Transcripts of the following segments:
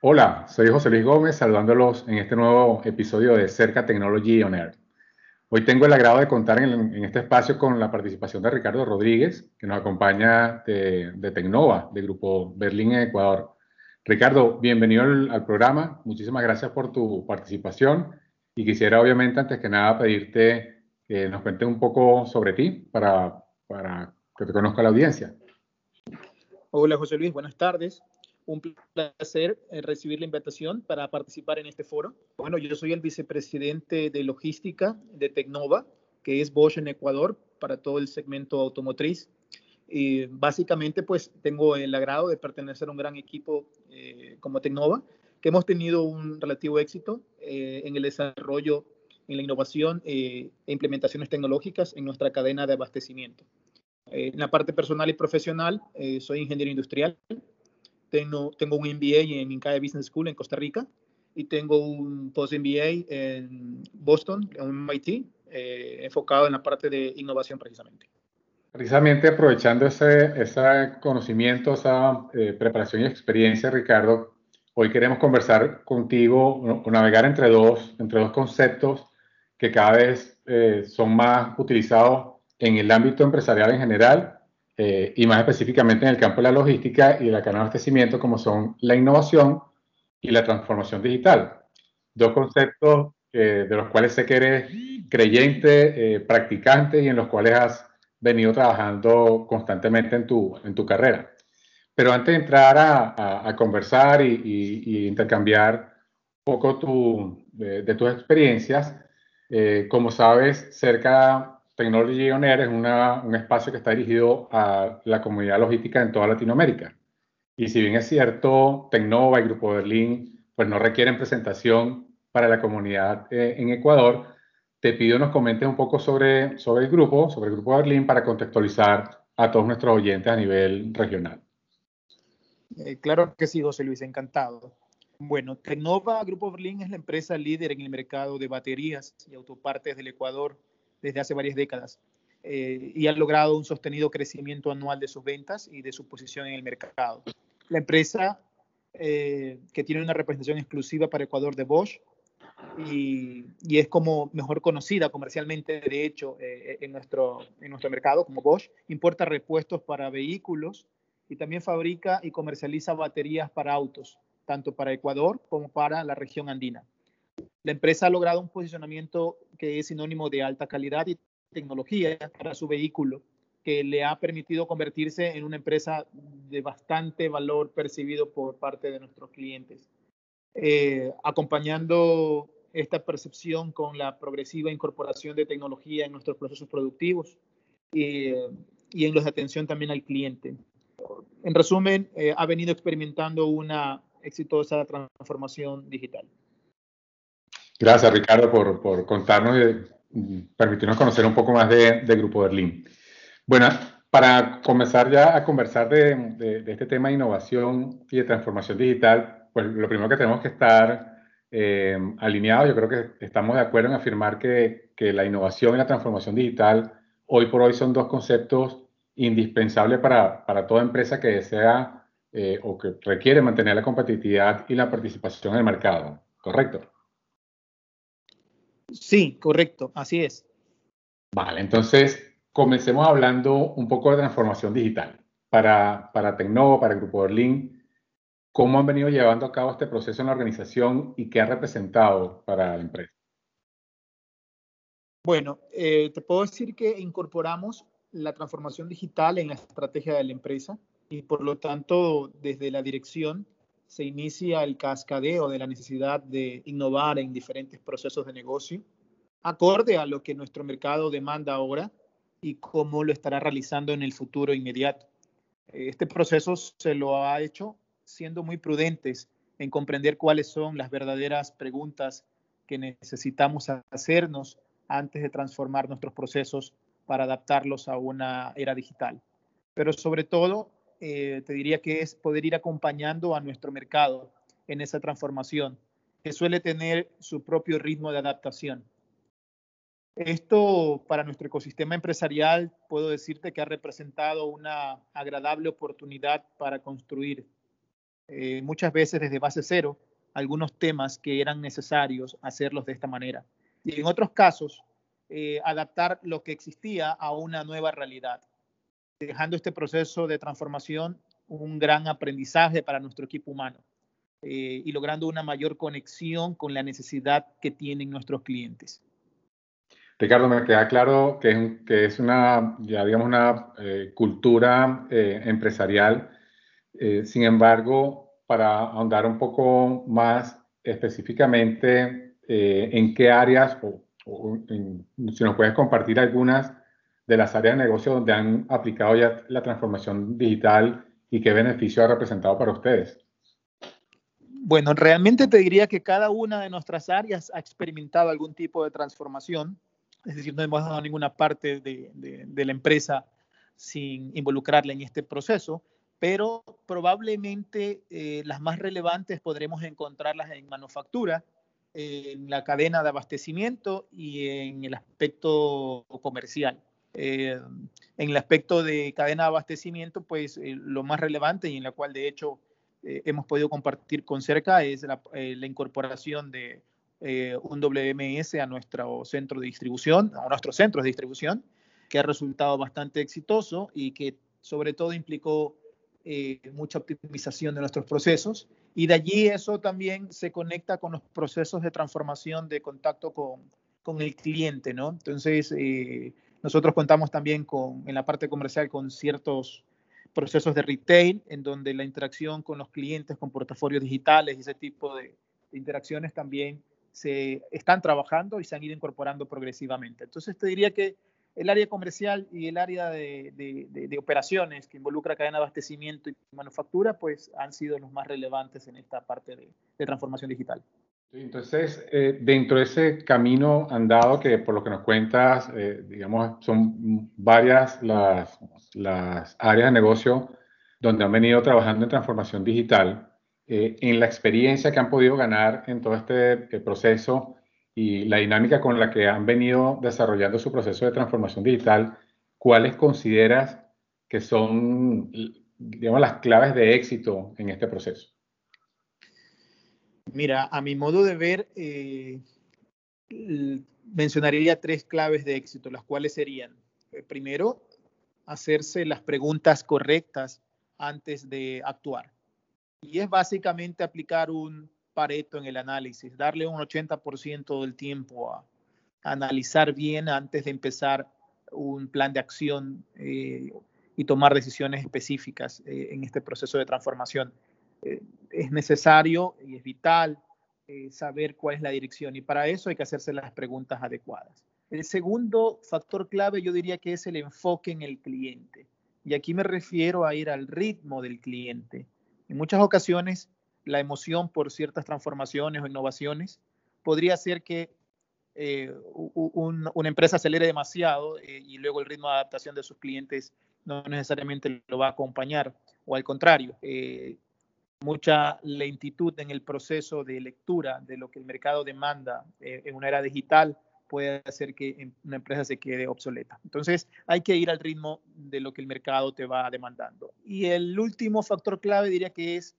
Hola, soy José Luis Gómez, saludándolos en este nuevo episodio de Cerca Technology On Air. Hoy tengo el agrado de contar en, este espacio con la participación de Ricardo Rodríguez, que nos acompaña de, Tecnova, de Grupo Berlín en Ecuador. Ricardo, bienvenido al, programa. Muchísimas gracias por tu participación. Y quisiera, obviamente, antes que nada, pedirte que nos cuentes un poco sobre ti para, para que te conozca la audiencia. Hola, José Luis. Buenas tardes un placer eh, recibir la invitación para participar en este foro. Bueno, yo soy el vicepresidente de logística de Tecnova, que es Bosch en Ecuador para todo el segmento automotriz. Y básicamente, pues tengo el agrado de pertenecer a un gran equipo eh, como Tecnova, que hemos tenido un relativo éxito eh, en el desarrollo, en la innovación e implementaciones tecnológicas en nuestra cadena de abastecimiento. en la parte personal y profesional, soy ingeniero industrial, tengo, tengo un MBA en Incaya Business School en Costa Rica y tengo un post-MBA en Boston, en MIT, eh, enfocado en la parte de innovación precisamente. Precisamente aprovechando ese, ese conocimiento, esa eh, preparación y experiencia, Ricardo, hoy queremos conversar contigo o navegar entre dos, entre dos conceptos que cada vez eh, son más utilizados en el ámbito empresarial en general eh, y más específicamente en el campo de la logística y de la cadena de abastecimiento, como son la innovación y la transformación digital. Dos conceptos eh, de los cuales sé que eres creyente, eh, practicante y en los cuales has venido trabajando constantemente en tu, en tu carrera. Pero antes de entrar a, a, conversar y, y, intercambiar un poco tu, de, de, tus experiencias, como sabes, cerca Technology On Air es un espacio que está dirigido a la comunidad logística en toda Latinoamérica. Y si bien es cierto, Tecnova y Grupo Berlín pues no requieren presentación para la comunidad eh, en Ecuador, te pido nos comentes un poco sobre, sobre el grupo, sobre el Grupo Berlín, para contextualizar a todos nuestros oyentes a nivel regional. Eh, claro que sí, José Luis, encantado. Bueno, Tecnova Grupo Berlín es la empresa líder en el mercado de baterías y autopartes del Ecuador desde hace varias décadas eh, y ha logrado un sostenido crecimiento anual de sus ventas y de su posición en el mercado. La empresa, eh, que tiene una representación exclusiva para Ecuador de Bosch y, y es como mejor conocida comercialmente, de hecho, eh, en, nuestro, en nuestro mercado como Bosch, importa repuestos para vehículos y también fabrica y comercializa baterías para autos, tanto para Ecuador como para la región andina. La empresa ha logrado un posicionamiento que es sinónimo de alta calidad y tecnología para su vehículo, que le ha permitido convertirse en una empresa de bastante valor percibido por parte de nuestros clientes. Eh, acompañando esta percepción con la progresiva incorporación de tecnología en nuestros procesos productivos y, en los de atención también al cliente. En resumen, eh, ha venido experimentando una exitosa transformación digital. Gracias, Ricardo, por, por contarnos y permitirnos conocer un poco más de, Grupo Berlín. Bueno, para comenzar ya a conversar de, de, este tema de innovación y de transformación digital, pues lo primero que tenemos que estar eh, alineados, yo creo que estamos de acuerdo en afirmar que, que, la innovación y la transformación digital hoy por hoy son dos conceptos indispensables para, para toda empresa que desea eh, o que requiere mantener la competitividad y la participación en el mercado, ¿correcto? Sí, correcto, así es. Vale, entonces comencemos hablando un poco de transformación digital. Para, para Tecnovo, para el Grupo Berlín, ¿cómo han venido llevando a cabo este proceso en la organización y qué ha representado para la empresa? Bueno, eh, te puedo decir que incorporamos la transformación digital en la estrategia de la empresa y por lo tanto desde la dirección se inicia el cascadeo de la necesidad de innovar en diferentes procesos de negocio, acorde a lo que nuestro mercado demanda ahora y cómo lo estará realizando en el futuro inmediato. Este proceso se lo ha hecho siendo muy prudentes en comprender cuáles son las verdaderas preguntas que necesitamos hacernos antes de transformar nuestros procesos para adaptarlos a una era digital. Pero sobre todo, eh, te diría que es poder ir acompañando a nuestro mercado en esa transformación, que suele tener su propio ritmo de adaptación. Esto para nuestro ecosistema empresarial puedo decirte que ha representado una agradable oportunidad para construir eh, muchas veces desde base cero algunos temas que eran necesarios hacerlos de esta manera. Y en otros casos, eh, adaptar lo que existía a una nueva realidad, dejando este proceso de transformación un gran aprendizaje para nuestro equipo humano eh, y logrando una mayor conexión con la necesidad que tienen nuestros clientes. Ricardo, me queda claro que es, que es una, ya digamos, una eh, cultura eh, empresarial. sin embargo, para ahondar un poco más específicamente en qué áreas, o, si nos puedes compartir algunas de las áreas de negocio donde han aplicado ya la transformación digital y qué beneficio ha representado para ustedes. Bueno, realmente te diría que cada una de nuestras áreas ha experimentado algún tipo de transformación, es decir, no hemos dado ninguna parte de, la empresa sin involucrarla en este proceso, pero probablemente eh, las más relevantes podremos encontrarlas en manufactura, en la cadena de abastecimiento y en el aspecto comercial. Eh, en el aspecto de cadena de abastecimiento, pues eh, lo más relevante y en la cual de hecho eh, hemos podido compartir con cerca es la, incorporación de un WMS a nuestro centro de distribución, a nuestros centros de distribución, que ha resultado bastante exitoso y que sobre todo implicó mucha optimización de nuestros procesos. Y de allí eso también se conecta con los procesos de transformación de contacto con, con el cliente, ¿no? Entonces, nosotros contamos también con, en la parte comercial con ciertos procesos de retail, en donde la interacción con los clientes, con portafolios digitales y ese tipo de, interacciones también se están trabajando y se han ido incorporando progresivamente. Entonces, te diría que el área comercial y el área de, de, operaciones que involucra cadena de abastecimiento y manufactura, pues han sido los más relevantes en esta parte de transformación digital. Entonces, eh, dentro de ese camino andado que por lo que nos cuentas, eh, digamos, son varias las, áreas de negocio donde han venido trabajando en transformación digital, eh, en la experiencia que han podido ganar en todo este proceso y la dinámica con la que han venido desarrollando su proceso de transformación digital, ¿cuáles consideras que son, digamos, las claves de éxito en este proceso? Mira, a mi modo de ver, eh, mencionaría tres claves de éxito, las cuales serían, eh, primero, hacerse las preguntas correctas antes de actuar. Y es básicamente aplicar un pareto en el análisis, darle un 80% del tiempo a, analizar bien antes de empezar un plan de acción eh, y tomar decisiones específicas en este proceso de transformación. Eh, es necesario y es vital eh, saber cuál es la dirección y para eso hay que hacerse las preguntas adecuadas. El segundo factor clave yo diría que es el enfoque en el cliente. Y aquí me refiero a ir al ritmo del cliente. En muchas ocasiones la emoción por ciertas transformaciones o innovaciones podría ser que eh, una empresa acelere demasiado y luego el ritmo de adaptación de sus clientes no necesariamente lo va a acompañar o al contrario mucha lentitud en el proceso de lectura de lo que el mercado demanda eh, en una era digital puede hacer que una empresa se quede obsoleta. Entonces, hay que ir al ritmo de lo que el mercado te va demandando. Y el último factor clave diría que es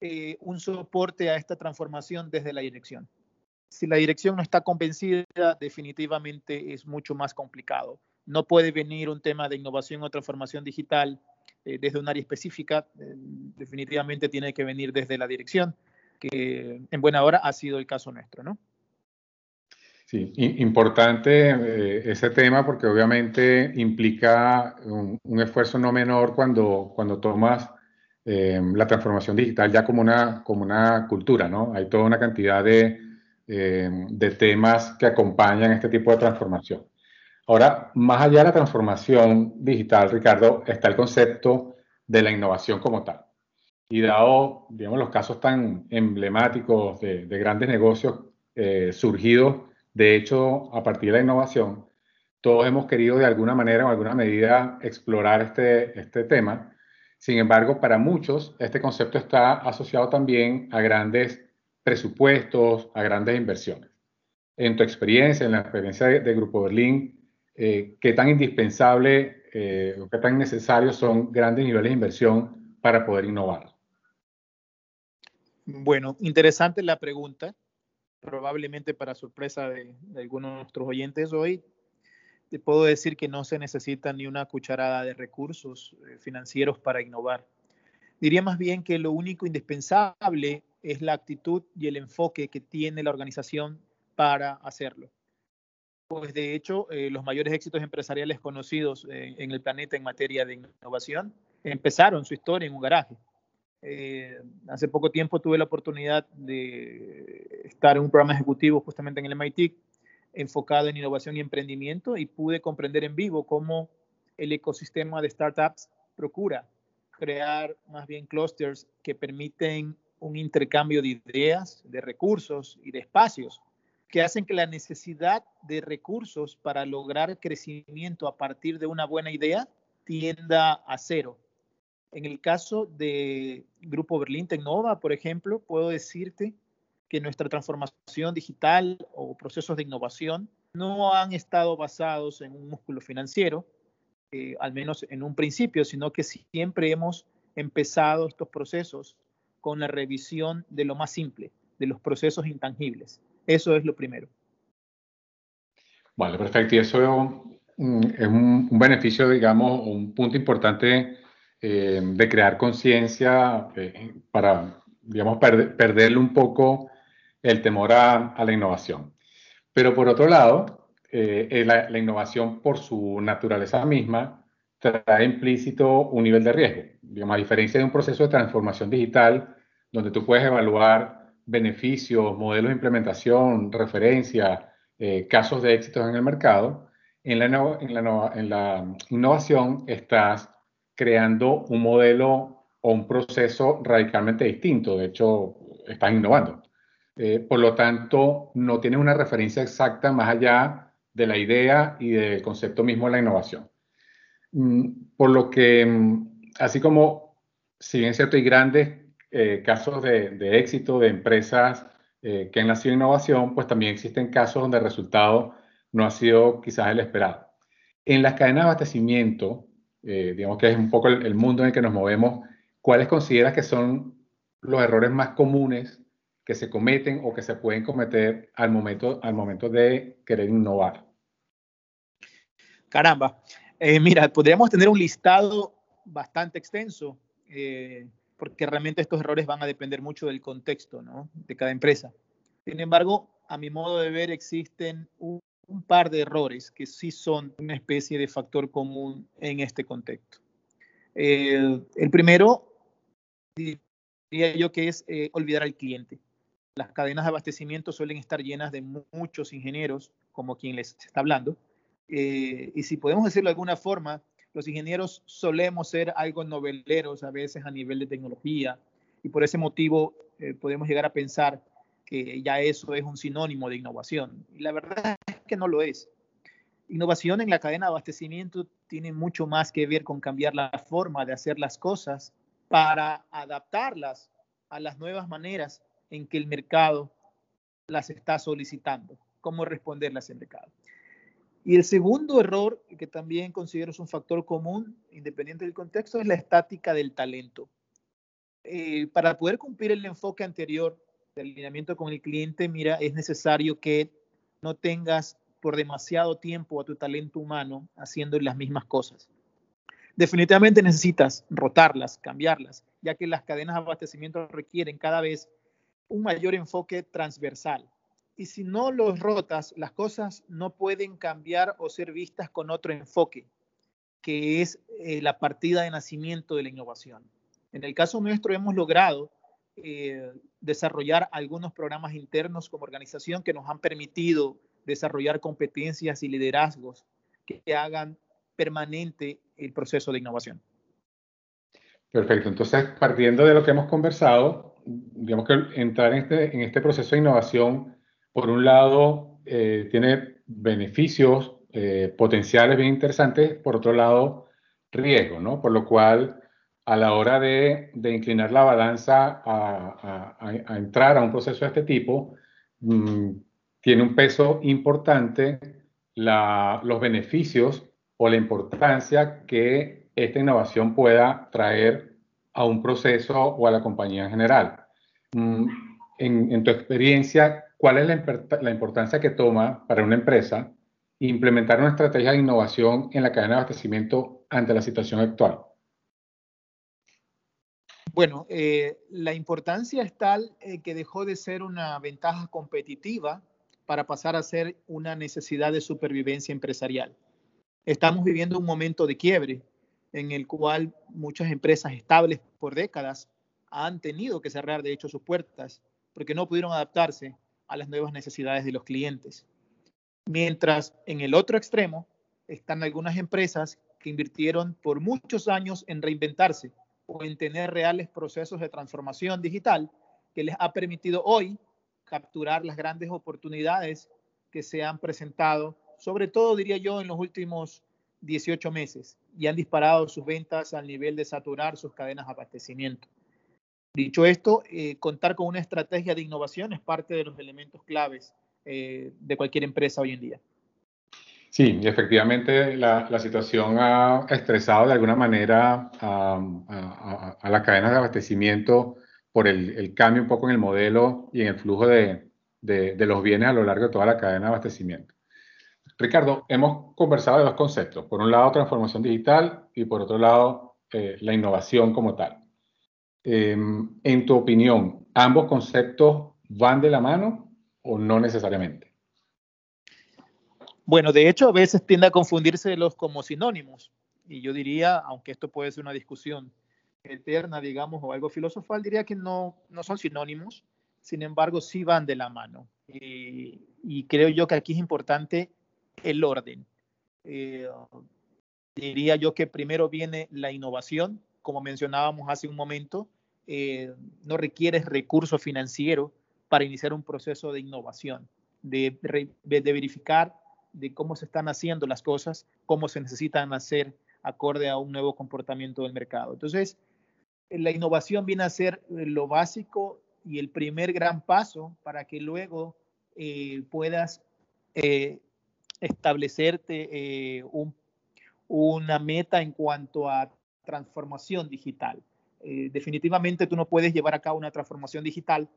eh, un soporte a esta transformación desde la dirección. Si la dirección no está convencida, definitivamente es mucho más complicado. No puede venir un tema de innovación o transformación digital eh, desde un área específica, eh, definitivamente tiene que venir desde la dirección, que en buena hora ha sido el caso nuestro, ¿no? Sí, importante eh, ese tema porque obviamente implica un, esfuerzo no menor cuando, cuando tomas la transformación digital ya como una, como una cultura, ¿no? Hay toda una cantidad de, de temas que acompañan este tipo de transformación. Ahora, más allá de la transformación digital, Ricardo, está el concepto de la innovación como tal. Y dado, digamos, los casos tan emblemáticos de, grandes negocios eh, surgidos, de hecho, a partir de la innovación, todos hemos querido de alguna manera o alguna medida explorar este, este tema. Sin embargo, para muchos, este concepto está asociado también a grandes presupuestos, a grandes inversiones. En tu experiencia, en la experiencia de Grupo Berlín, eh, qué tan indispensable eh, o qué tan necesarios son grandes niveles de inversión para poder innovar. Bueno, interesante la pregunta. Probablemente para sorpresa de, algunos de nuestros oyentes hoy, te puedo decir que no se necesita ni una cucharada de recursos eh, financieros para innovar. Diría más bien que lo único indispensable es la actitud y el enfoque que tiene la organización para hacerlo. Pues de hecho, eh, los mayores éxitos empresariales conocidos eh, en el planeta en materia de innovación empezaron su historia en un garaje. Eh, hace poco tiempo tuve la oportunidad de estar en un programa ejecutivo justamente en el MIT enfocado en innovación y emprendimiento y pude comprender en vivo cómo el ecosistema de startups procura crear más bien clusters que permiten un intercambio de ideas, de recursos y de espacios que hacen que la necesidad de recursos para lograr crecimiento a partir de una buena idea tienda a cero. En el caso de Grupo Berlín Tecnova, por ejemplo, puedo decirte que nuestra transformación digital o procesos de innovación no han estado basados en un músculo financiero, eh, al menos en un principio, sino que siempre hemos empezado estos procesos con la revisión de lo más simple, de los procesos intangibles. Eso es lo primero. Vale, perfecto. Y eso mm, es un, beneficio, digamos, un punto importante eh, de crear conciencia eh, para, digamos, perderle un poco el temor a, la innovación. Pero por otro lado, eh, la, innovación por su naturaleza misma trae implícito un nivel de riesgo. Digamos, a diferencia de un proceso de transformación digital, donde tú puedes evaluar beneficios, modelos de implementación, referencia, eh, casos de éxitos en el mercado, en la, innovación estás creando un modelo o un proceso radicalmente distinto. De hecho, estás innovando. Eh, por lo tanto, no tienes una referencia exacta más allá de la idea y del concepto mismo de la innovación. Mm, por lo que, mm, así como, si bien cierto, hay grandes eh, casos de, éxito de empresas eh, que han nacido en innovación, pues también existen casos donde el resultado no ha sido quizás el esperado. En las cadenas de abastecimiento, eh, digamos que es un poco el, mundo en el que nos movemos, ¿cuáles consideras que son los errores más comunes que se cometen o que se pueden cometer al momento, al momento de querer innovar? Caramba, mira, podríamos tener un listado bastante extenso porque realmente estos errores van a depender mucho del contexto de cada empresa. Sin embargo, a mi modo de ver, existen un, par de errores que sí son una especie de factor común en este contexto. el primero, diría yo que es eh, olvidar al cliente. Las cadenas de abastecimiento suelen estar llenas de muchos ingenieros, como quien les está hablando, eh, y si podemos decirlo de alguna forma, los ingenieros solemos ser algo noveleros a veces a nivel de tecnología y por ese motivo eh, podemos llegar a pensar que ya eso es un sinónimo de innovación. Y la verdad es que no lo es. Innovación en la cadena de abastecimiento tiene mucho más que ver con cambiar la forma de hacer las cosas para adaptarlas a las nuevas maneras en que el mercado las está solicitando, cómo responderlas al mercado. Y el segundo error, que también considero es un factor común, independiente del contexto, es la estática del talento. Eh, para poder cumplir el enfoque anterior de alineamiento con el cliente, mira, es necesario que no tengas por demasiado tiempo a tu talento humano haciendo las mismas cosas. Definitivamente necesitas rotarlas, cambiarlas, ya que las cadenas de abastecimiento requieren cada vez un mayor enfoque transversal y si no los rotas, las cosas no pueden cambiar o ser vistas con otro enfoque, que es eh, la partida de nacimiento de la innovación. En el caso nuestro hemos logrado eh, desarrollar algunos programas internos como organización que nos han permitido desarrollar competencias y liderazgos que hagan permanente el proceso de innovación. Perfecto. Entonces, partiendo de lo que hemos conversado, digamos que entrar en este, en este proceso de innovación por un lado, eh, tiene beneficios eh, potenciales bien interesantes, por otro lado, riesgo, ¿no? Por lo cual, a la hora de, inclinar la balanza a, entrar a un proceso de este tipo, mm, tiene un peso importante los beneficios o la importancia que esta innovación pueda traer a un proceso o a la compañía en general. mm, en, tu experiencia, ¿cuál es la, importancia que toma para una empresa implementar una estrategia de innovación en la cadena de abastecimiento ante la situación actual? Bueno, eh, la importancia es tal eh, que dejó de ser una ventaja competitiva para pasar a ser una necesidad de supervivencia empresarial. Estamos viviendo un momento de quiebre en el cual muchas empresas estables por décadas han tenido que cerrar de hecho sus puertas porque no pudieron adaptarse a las nuevas necesidades de los clientes. Mientras en el otro extremo están algunas empresas que invirtieron por muchos años en reinventarse o en tener reales procesos de transformación digital que les ha permitido hoy capturar las grandes oportunidades que se han presentado, sobre todo diría yo en los últimos 18 meses, y han disparado sus ventas al nivel de saturar sus cadenas de abastecimiento. Dicho esto, eh, contar con una estrategia de innovación es parte de los elementos claves eh, de cualquier empresa hoy en día. Sí, efectivamente la, situación ha estresado de alguna manera a, la cadena de abastecimiento por el, cambio un poco en el modelo y en el flujo de, los bienes a lo largo de toda la cadena de abastecimiento. Ricardo, hemos conversado de dos conceptos. Por un lado, transformación digital y por otro lado, eh, la innovación como tal. Em, en tu opinión, ¿ambos conceptos van de la mano o no necesariamente? Bueno, de hecho, a veces tiende a confundirse los como sinónimos. Y yo diría, aunque esto puede ser una discusión eterna, digamos, o algo filosofal, diría que no, no son sinónimos, sin embargo, sí van de la mano. Y, creo yo que aquí es importante el orden. Eh, diría yo que primero viene la innovación, como mencionábamos hace un momento, eh, no requiere recurso financiero para iniciar un proceso de innovación, de, de verificar de cómo se están haciendo las cosas, cómo se necesitan hacer acorde a un nuevo comportamiento del mercado. Entonces, la innovación viene a ser lo básico y el primer gran paso para que luego eh, puedas eh, establecerte eh, una meta en cuanto a transformación digital. definitivamente tú no puedes llevar a cabo una transformación digital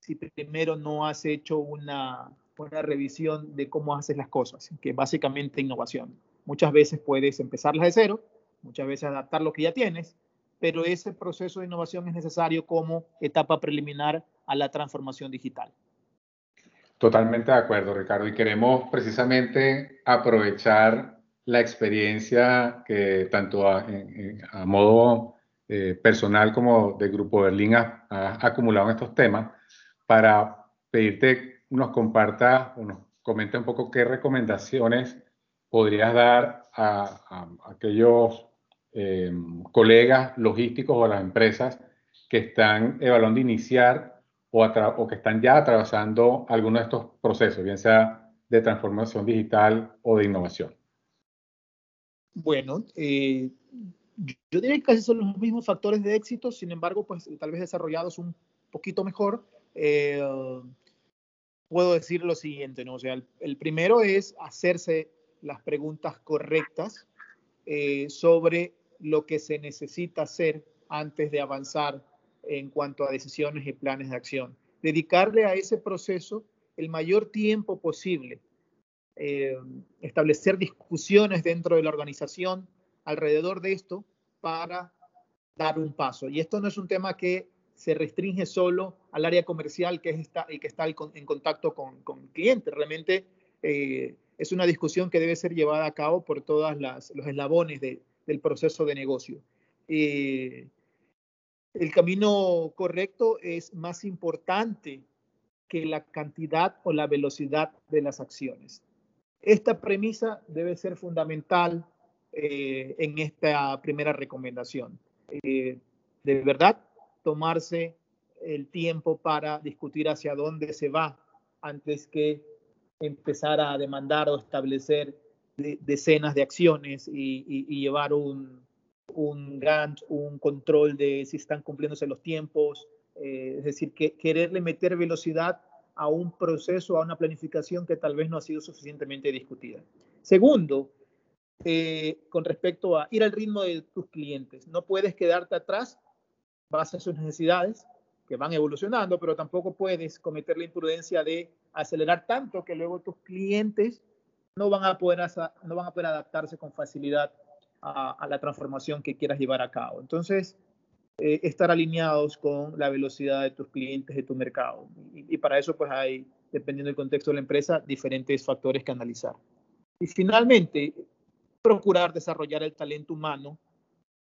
si primero no has hecho una, una revisión de cómo haces las cosas, que básicamente innovación. Muchas veces puedes empezarlas de cero, muchas veces adaptar lo que ya tienes, pero ese proceso de innovación es necesario como etapa preliminar a la transformación digital. Totalmente de acuerdo, Ricardo. Y queremos precisamente aprovechar la experiencia que tanto a, modo eh, personal como de Grupo Berlín ha, ha acumulado en estos temas para pedirte nos comparta o nos comente un poco qué recomendaciones podrías dar a, aquellos em, colegas logísticos o a las empresas que están evaluando iniciar o, o, que están ya atravesando alguno de estos procesos, bien sea de transformación digital o de innovación. Bueno, eh, yo diría que casi son los mismos factores de éxito, sin embargo, pues tal vez desarrollados un poquito mejor. Eh, puedo decir lo siguiente, ¿no? O sea, el, primero es hacerse las preguntas correctas eh, sobre lo que se necesita hacer antes de avanzar en cuanto a decisiones y planes de acción. Dedicarle a ese proceso el mayor tiempo posible. Eh, establecer discusiones dentro de la organización alrededor de esto para dar un paso. Y esto no es un tema que se restringe solo al área comercial que es esta, y que está en contacto con, con clientes. Realmente eh, es una discusión que debe ser llevada a cabo por todos los eslabones del proceso de negocio. Eh, el camino correcto es más importante que la cantidad o la velocidad de las acciones. Esta premisa debe ser fundamental eh, en esta primera recomendación. de verdad, tomarse el tiempo para discutir hacia dónde se va antes que empezar a demandar o establecer decenas de acciones y, llevar un, un control de si están cumpliéndose los tiempos, eh, es decir, que quererle meter velocidad a un proceso, a una planificación que tal vez no ha sido suficientemente discutida. Segundo, eh, con respecto a ir al ritmo de tus clientes, no puedes quedarte atrás base en sus necesidades, que van evolucionando, pero tampoco puedes cometer la imprudencia de acelerar tanto que luego tus clientes a no van a poder adaptarse con facilidad a, la transformación que quieras llevar a cabo. Entonces, eh, estar alineados con la velocidad de tus clientes, de tu mercado. Y, para eso, pues hay, dependiendo del contexto de la empresa, diferentes factores que analizar. Y finalmente, procurar desarrollar el talento humano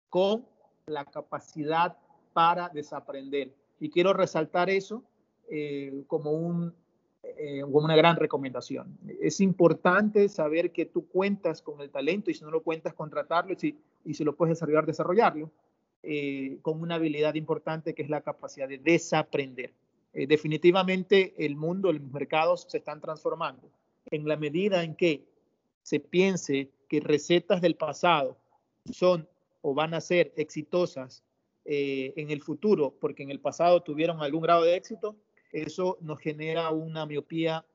con la capacidad para desaprender. Y quiero resaltar eso eh, como, un, eh, como una gran recomendación. Es importante saber que tú cuentas con el talento y si no lo cuentas, contratarlo y si, y si lo puedes desarrollar, desarrollarlo, eh, con una habilidad importante que es la capacidad de desaprender. definitivamente el mundo, los mercados se están transformando. En la medida en que se piense que recetas del pasado son o van a ser exitosas eh, en el futuro porque en el pasado tuvieron algún grado de éxito, eso nos genera una miopía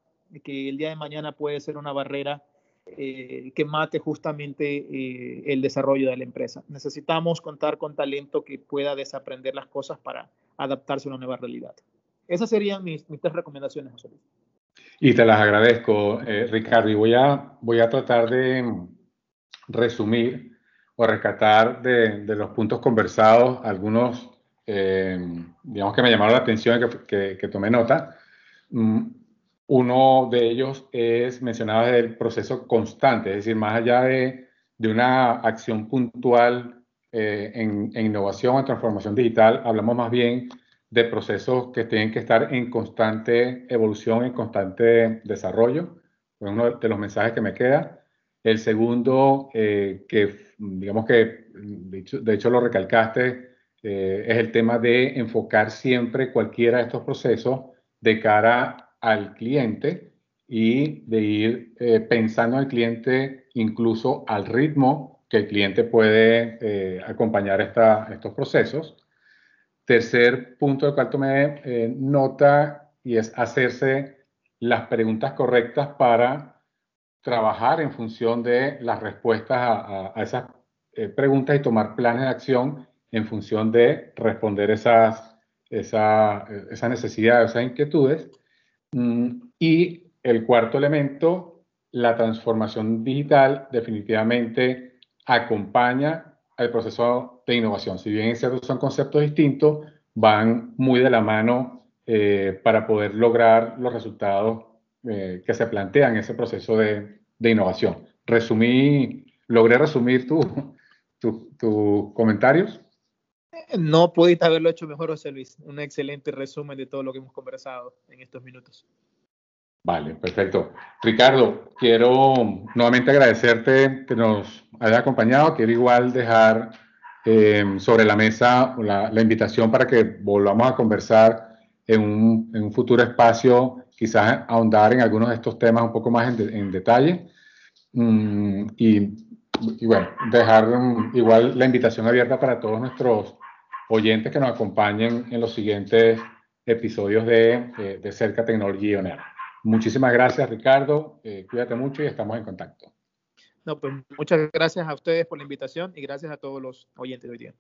que el día de mañana puede ser una barrera eh, que mate justamente eh, el desarrollo de la empresa. Necesitamos contar con talento que pueda desaprender las cosas para adaptarse a una nueva realidad. Esas serían mis, tres recomendaciones, José Luis. Y te las agradezco, Ricardo. Y voy a, voy a tratar de resumir o rescatar de, los puntos conversados algunos, eh, digamos que me llamaron la atención y que, que, tomé nota. Mm, uno de ellos es, mencionaba el proceso constante, es decir, más allá de, de una acción puntual eh, en, innovación, en transformación digital, hablamos más bien de procesos que tienen que estar en constante evolución, en constante desarrollo. Es uno de los mensajes que me queda. El segundo, eh, que digamos que de hecho, lo recalcaste, eh, es el tema de enfocar siempre cualquiera de estos procesos de cara al cliente y de ir eh, pensando en el cliente incluso al ritmo que el cliente puede acompañar estos procesos. Tercer punto del cual tomé nota y es hacerse las preguntas correctas para trabajar en función de las respuestas a, esas eh, preguntas y tomar planes de acción en función de responder esas, esa, esas necesidades, esas inquietudes. Mm, y el cuarto elemento, la transformación digital definitivamente acompaña al proceso de innovación. Si bien son conceptos distintos, van muy de la mano eh, para poder lograr los resultados eh, que se plantean en ese proceso de, innovación. Resumí, logré resumir tus tu, comentarios. No pudiste haberlo hecho mejor, José Luis. Un excelente resumen de todo lo que hemos conversado en estos minutos. Vale, perfecto. Ricardo, quiero nuevamente agradecerte que nos hayas acompañado. Quiero igual dejar eh, sobre la mesa la, invitación para que volvamos a conversar en un, en un futuro espacio quizás ahondar en algunos de estos temas un poco más en, detalle. Mm, y, bueno, dejar mm, igual la invitación abierta para todos nuestros oyentes que nos acompañen en los siguientes episodios de, de, Cerca Tecnología On Muchísimas gracias, Ricardo. Eh, cuídate mucho y estamos en contacto. No, pues muchas gracias a ustedes por la invitación y gracias a todos los oyentes de hoy día.